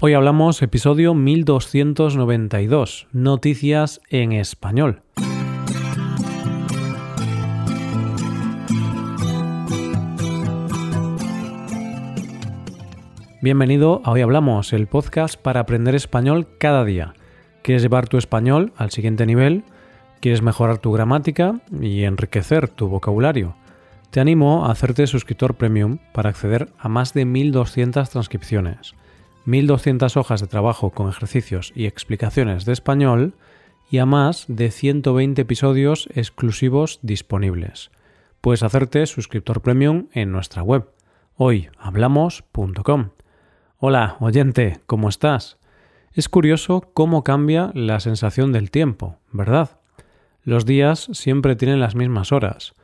Hoy hablamos episodio 1292, Noticias en Español. Bienvenido a Hoy Hablamos, el podcast para aprender español cada día. ¿Quieres llevar tu español al siguiente nivel? ¿Quieres mejorar tu gramática y enriquecer tu vocabulario? Te animo a hacerte suscriptor premium para acceder a más de 1200 transcripciones 1.200 hojas de trabajo con ejercicios y explicaciones de español y a más de 120 episodios exclusivos disponibles. Puedes hacerte suscriptor premium en nuestra web hoyhablamos.com. Hola, oyente, ¿cómo estás? Es curioso cómo cambia la sensación del tiempo, ¿verdad? Los días siempre tienen las mismas horas,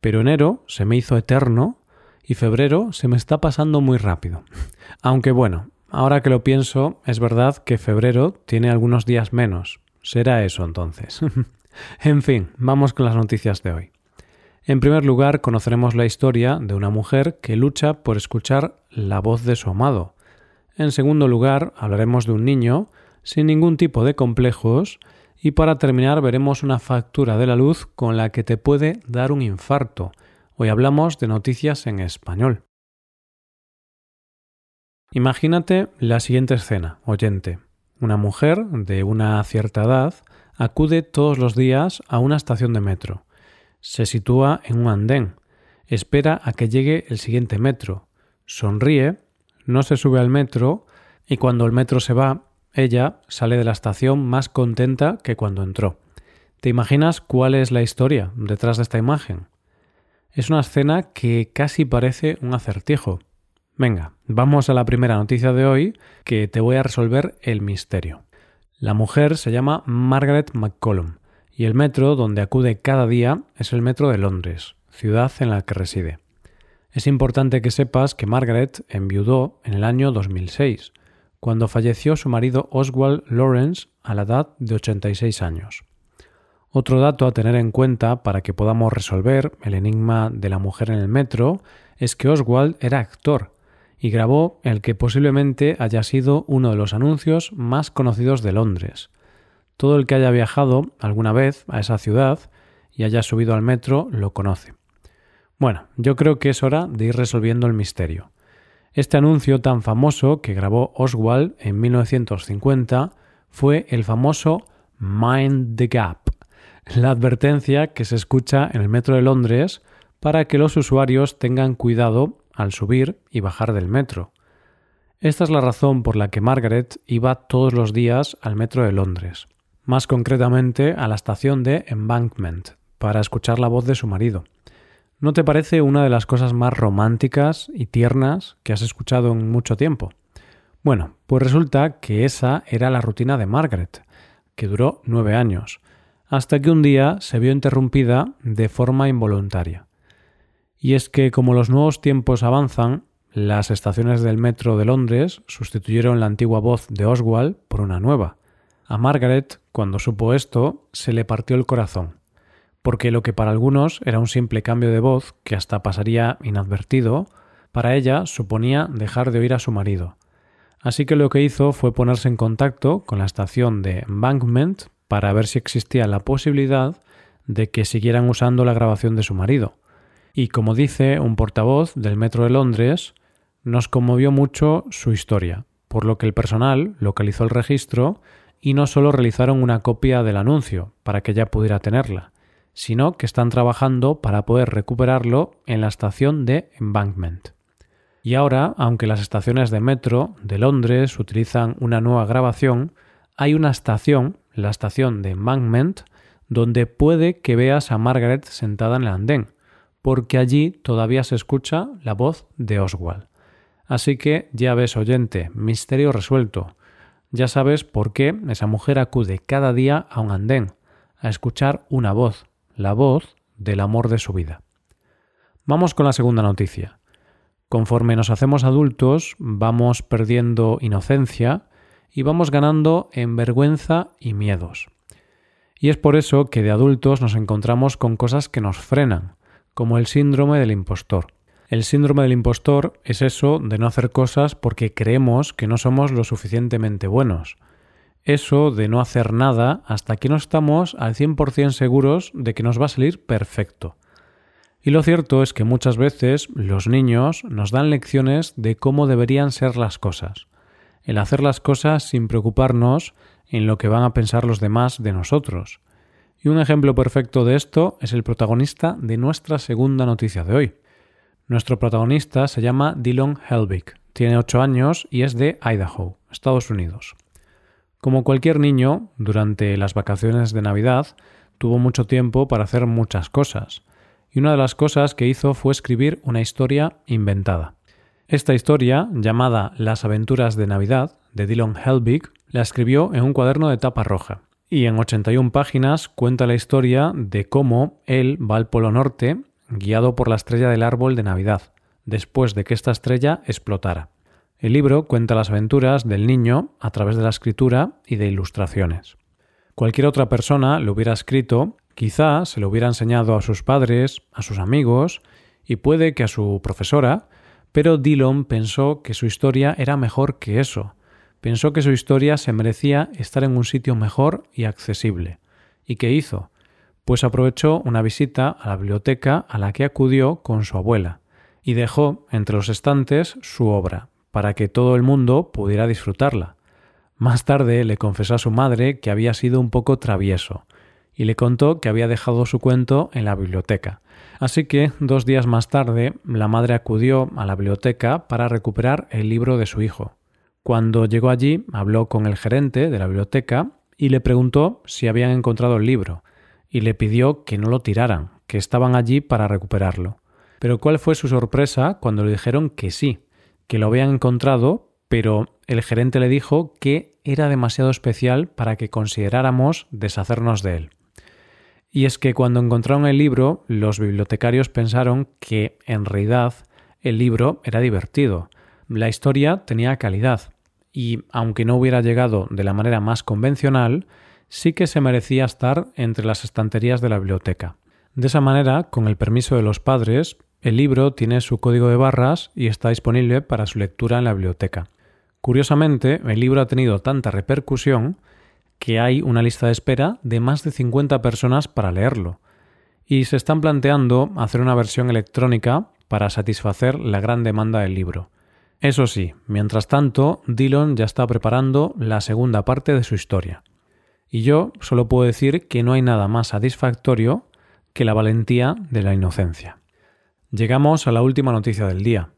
pero enero se me hizo eterno y febrero se me está pasando muy rápido. Aunque bueno, Ahora que lo pienso, es verdad que febrero tiene algunos días menos. Será eso entonces. en fin, vamos con las noticias de hoy. En primer lugar, conoceremos la historia de una mujer que lucha por escuchar la voz de su amado. En segundo lugar, hablaremos de un niño sin ningún tipo de complejos y para terminar veremos una factura de la luz con la que te puede dar un infarto. Hoy hablamos de noticias en español. Imagínate la siguiente escena, oyente. Una mujer de una cierta edad acude todos los días a una estación de metro. Se sitúa en un andén. Espera a que llegue el siguiente metro. Sonríe, no se sube al metro y cuando el metro se va, ella sale de la estación más contenta que cuando entró. ¿Te imaginas cuál es la historia detrás de esta imagen? Es una escena que casi parece un acertijo. Venga, vamos a la primera noticia de hoy que te voy a resolver el misterio. La mujer se llama Margaret McCollum y el metro donde acude cada día es el metro de Londres, ciudad en la que reside. Es importante que sepas que Margaret enviudó en el año 2006, cuando falleció su marido Oswald Lawrence a la edad de 86 años. Otro dato a tener en cuenta para que podamos resolver el enigma de la mujer en el metro es que Oswald era actor y grabó el que posiblemente haya sido uno de los anuncios más conocidos de Londres. Todo el que haya viajado alguna vez a esa ciudad y haya subido al metro lo conoce. Bueno, yo creo que es hora de ir resolviendo el misterio. Este anuncio tan famoso que grabó Oswald en 1950 fue el famoso Mind the Gap, la advertencia que se escucha en el metro de Londres para que los usuarios tengan cuidado al subir y bajar del metro. Esta es la razón por la que Margaret iba todos los días al metro de Londres, más concretamente a la estación de Embankment, para escuchar la voz de su marido. ¿No te parece una de las cosas más románticas y tiernas que has escuchado en mucho tiempo? Bueno, pues resulta que esa era la rutina de Margaret, que duró nueve años, hasta que un día se vio interrumpida de forma involuntaria y es que como los nuevos tiempos avanzan, las estaciones del metro de Londres sustituyeron la antigua voz de Oswald por una nueva. A Margaret, cuando supo esto, se le partió el corazón, porque lo que para algunos era un simple cambio de voz que hasta pasaría inadvertido, para ella suponía dejar de oír a su marido. Así que lo que hizo fue ponerse en contacto con la estación de Embankment para ver si existía la posibilidad de que siguieran usando la grabación de su marido. Y como dice un portavoz del Metro de Londres, nos conmovió mucho su historia, por lo que el personal localizó el registro y no solo realizaron una copia del anuncio para que ella pudiera tenerla, sino que están trabajando para poder recuperarlo en la estación de Embankment. Y ahora, aunque las estaciones de metro de Londres utilizan una nueva grabación, hay una estación, la estación de Embankment, donde puede que veas a Margaret sentada en el andén, porque allí todavía se escucha la voz de Oswald. Así que ya ves, oyente, misterio resuelto. Ya sabes por qué esa mujer acude cada día a un andén, a escuchar una voz, la voz del amor de su vida. Vamos con la segunda noticia. Conforme nos hacemos adultos, vamos perdiendo inocencia y vamos ganando en vergüenza y miedos. Y es por eso que de adultos nos encontramos con cosas que nos frenan, como el síndrome del impostor. El síndrome del impostor es eso de no hacer cosas porque creemos que no somos lo suficientemente buenos. Eso de no hacer nada hasta que no estamos al 100% seguros de que nos va a salir perfecto. Y lo cierto es que muchas veces los niños nos dan lecciones de cómo deberían ser las cosas. El hacer las cosas sin preocuparnos en lo que van a pensar los demás de nosotros. Y un ejemplo perfecto de esto es el protagonista de nuestra segunda noticia de hoy. Nuestro protagonista se llama Dylan Helbig, tiene 8 años y es de Idaho, Estados Unidos. Como cualquier niño, durante las vacaciones de Navidad tuvo mucho tiempo para hacer muchas cosas, y una de las cosas que hizo fue escribir una historia inventada. Esta historia, llamada Las aventuras de Navidad, de Dylan Helbig, la escribió en un cuaderno de tapa roja, y en 81 páginas cuenta la historia de cómo él va al Polo Norte guiado por la estrella del árbol de Navidad, después de que esta estrella explotara. El libro cuenta las aventuras del niño a través de la escritura y de ilustraciones. Cualquier otra persona lo hubiera escrito, quizá se lo hubiera enseñado a sus padres, a sus amigos y puede que a su profesora, pero Dillon pensó que su historia era mejor que eso. Pensó que su historia se merecía estar en un sitio mejor y accesible. ¿Y qué hizo? pues aprovechó una visita a la biblioteca a la que acudió con su abuela y dejó entre los estantes su obra, para que todo el mundo pudiera disfrutarla. Más tarde le confesó a su madre que había sido un poco travieso, y le contó que había dejado su cuento en la biblioteca. Así que, dos días más tarde, la madre acudió a la biblioteca para recuperar el libro de su hijo. Cuando llegó allí, habló con el gerente de la biblioteca y le preguntó si habían encontrado el libro, y le pidió que no lo tiraran, que estaban allí para recuperarlo. Pero cuál fue su sorpresa cuando le dijeron que sí, que lo habían encontrado, pero el gerente le dijo que era demasiado especial para que consideráramos deshacernos de él. Y es que cuando encontraron el libro, los bibliotecarios pensaron que en realidad el libro era divertido. La historia tenía calidad, y aunque no hubiera llegado de la manera más convencional, sí que se merecía estar entre las estanterías de la biblioteca. De esa manera, con el permiso de los padres, el libro tiene su código de barras y está disponible para su lectura en la biblioteca. Curiosamente, el libro ha tenido tanta repercusión que hay una lista de espera de más de 50 personas para leerlo, y se están planteando hacer una versión electrónica para satisfacer la gran demanda del libro. Eso sí, mientras tanto, Dillon ya está preparando la segunda parte de su historia. Y yo solo puedo decir que no hay nada más satisfactorio que la valentía de la inocencia. Llegamos a la última noticia del día.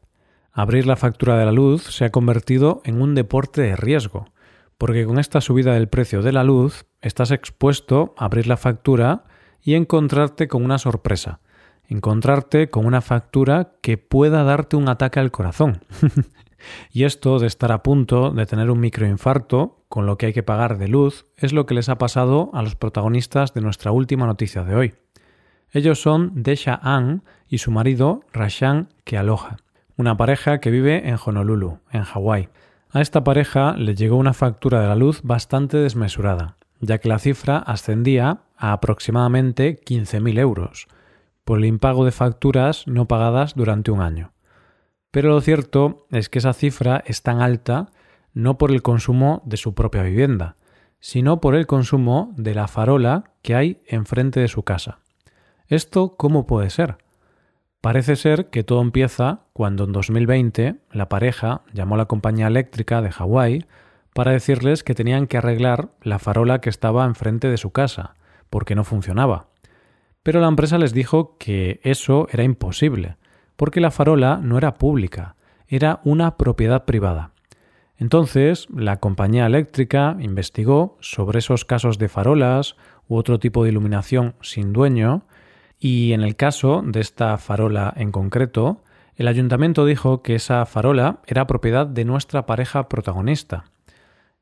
Abrir la factura de la luz se ha convertido en un deporte de riesgo, porque con esta subida del precio de la luz estás expuesto a abrir la factura y encontrarte con una sorpresa, encontrarte con una factura que pueda darte un ataque al corazón. y esto de estar a punto de tener un microinfarto con lo que hay que pagar de luz es lo que les ha pasado a los protagonistas de nuestra última noticia de hoy. Ellos son Desha Ann y su marido Rashan Kealoha, una pareja que vive en Honolulu, en Hawái. A esta pareja le llegó una factura de la luz bastante desmesurada, ya que la cifra ascendía a aproximadamente 15.000 euros, por el impago de facturas no pagadas durante un año. Pero lo cierto es que esa cifra es tan alta no por el consumo de su propia vivienda, sino por el consumo de la farola que hay enfrente de su casa. ¿Esto cómo puede ser? Parece ser que todo empieza cuando en 2020 la pareja llamó a la compañía eléctrica de Hawái para decirles que tenían que arreglar la farola que estaba enfrente de su casa, porque no funcionaba. Pero la empresa les dijo que eso era imposible, porque la farola no era pública, era una propiedad privada. Entonces, la compañía eléctrica investigó sobre esos casos de farolas u otro tipo de iluminación sin dueño y en el caso de esta farola en concreto, el ayuntamiento dijo que esa farola era propiedad de nuestra pareja protagonista.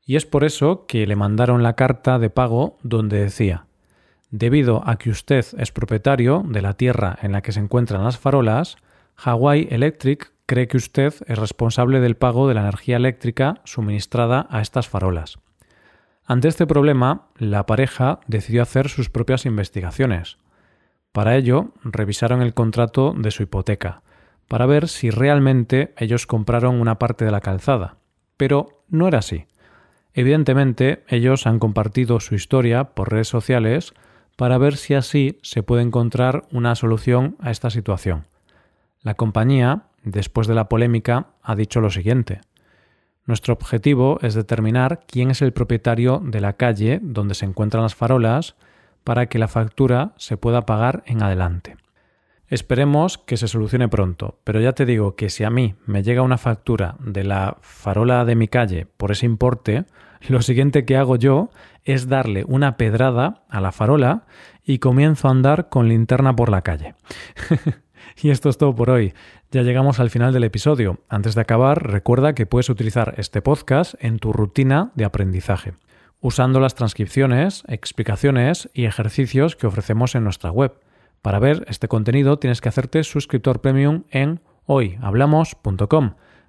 Y es por eso que le mandaron la carta de pago donde decía Debido a que usted es propietario de la tierra en la que se encuentran las farolas, Hawaii Electric cree que usted es responsable del pago de la energía eléctrica suministrada a estas farolas. Ante este problema, la pareja decidió hacer sus propias investigaciones. Para ello, revisaron el contrato de su hipoteca, para ver si realmente ellos compraron una parte de la calzada. Pero no era así. Evidentemente, ellos han compartido su historia por redes sociales para ver si así se puede encontrar una solución a esta situación. La compañía, después de la polémica, ha dicho lo siguiente. Nuestro objetivo es determinar quién es el propietario de la calle donde se encuentran las farolas para que la factura se pueda pagar en adelante. Esperemos que se solucione pronto, pero ya te digo que si a mí me llega una factura de la farola de mi calle por ese importe, lo siguiente que hago yo es darle una pedrada a la farola y comienzo a andar con linterna por la calle. y esto es todo por hoy. Ya llegamos al final del episodio. Antes de acabar, recuerda que puedes utilizar este podcast en tu rutina de aprendizaje, usando las transcripciones, explicaciones y ejercicios que ofrecemos en nuestra web. Para ver este contenido tienes que hacerte suscriptor premium en hoyhablamos.com.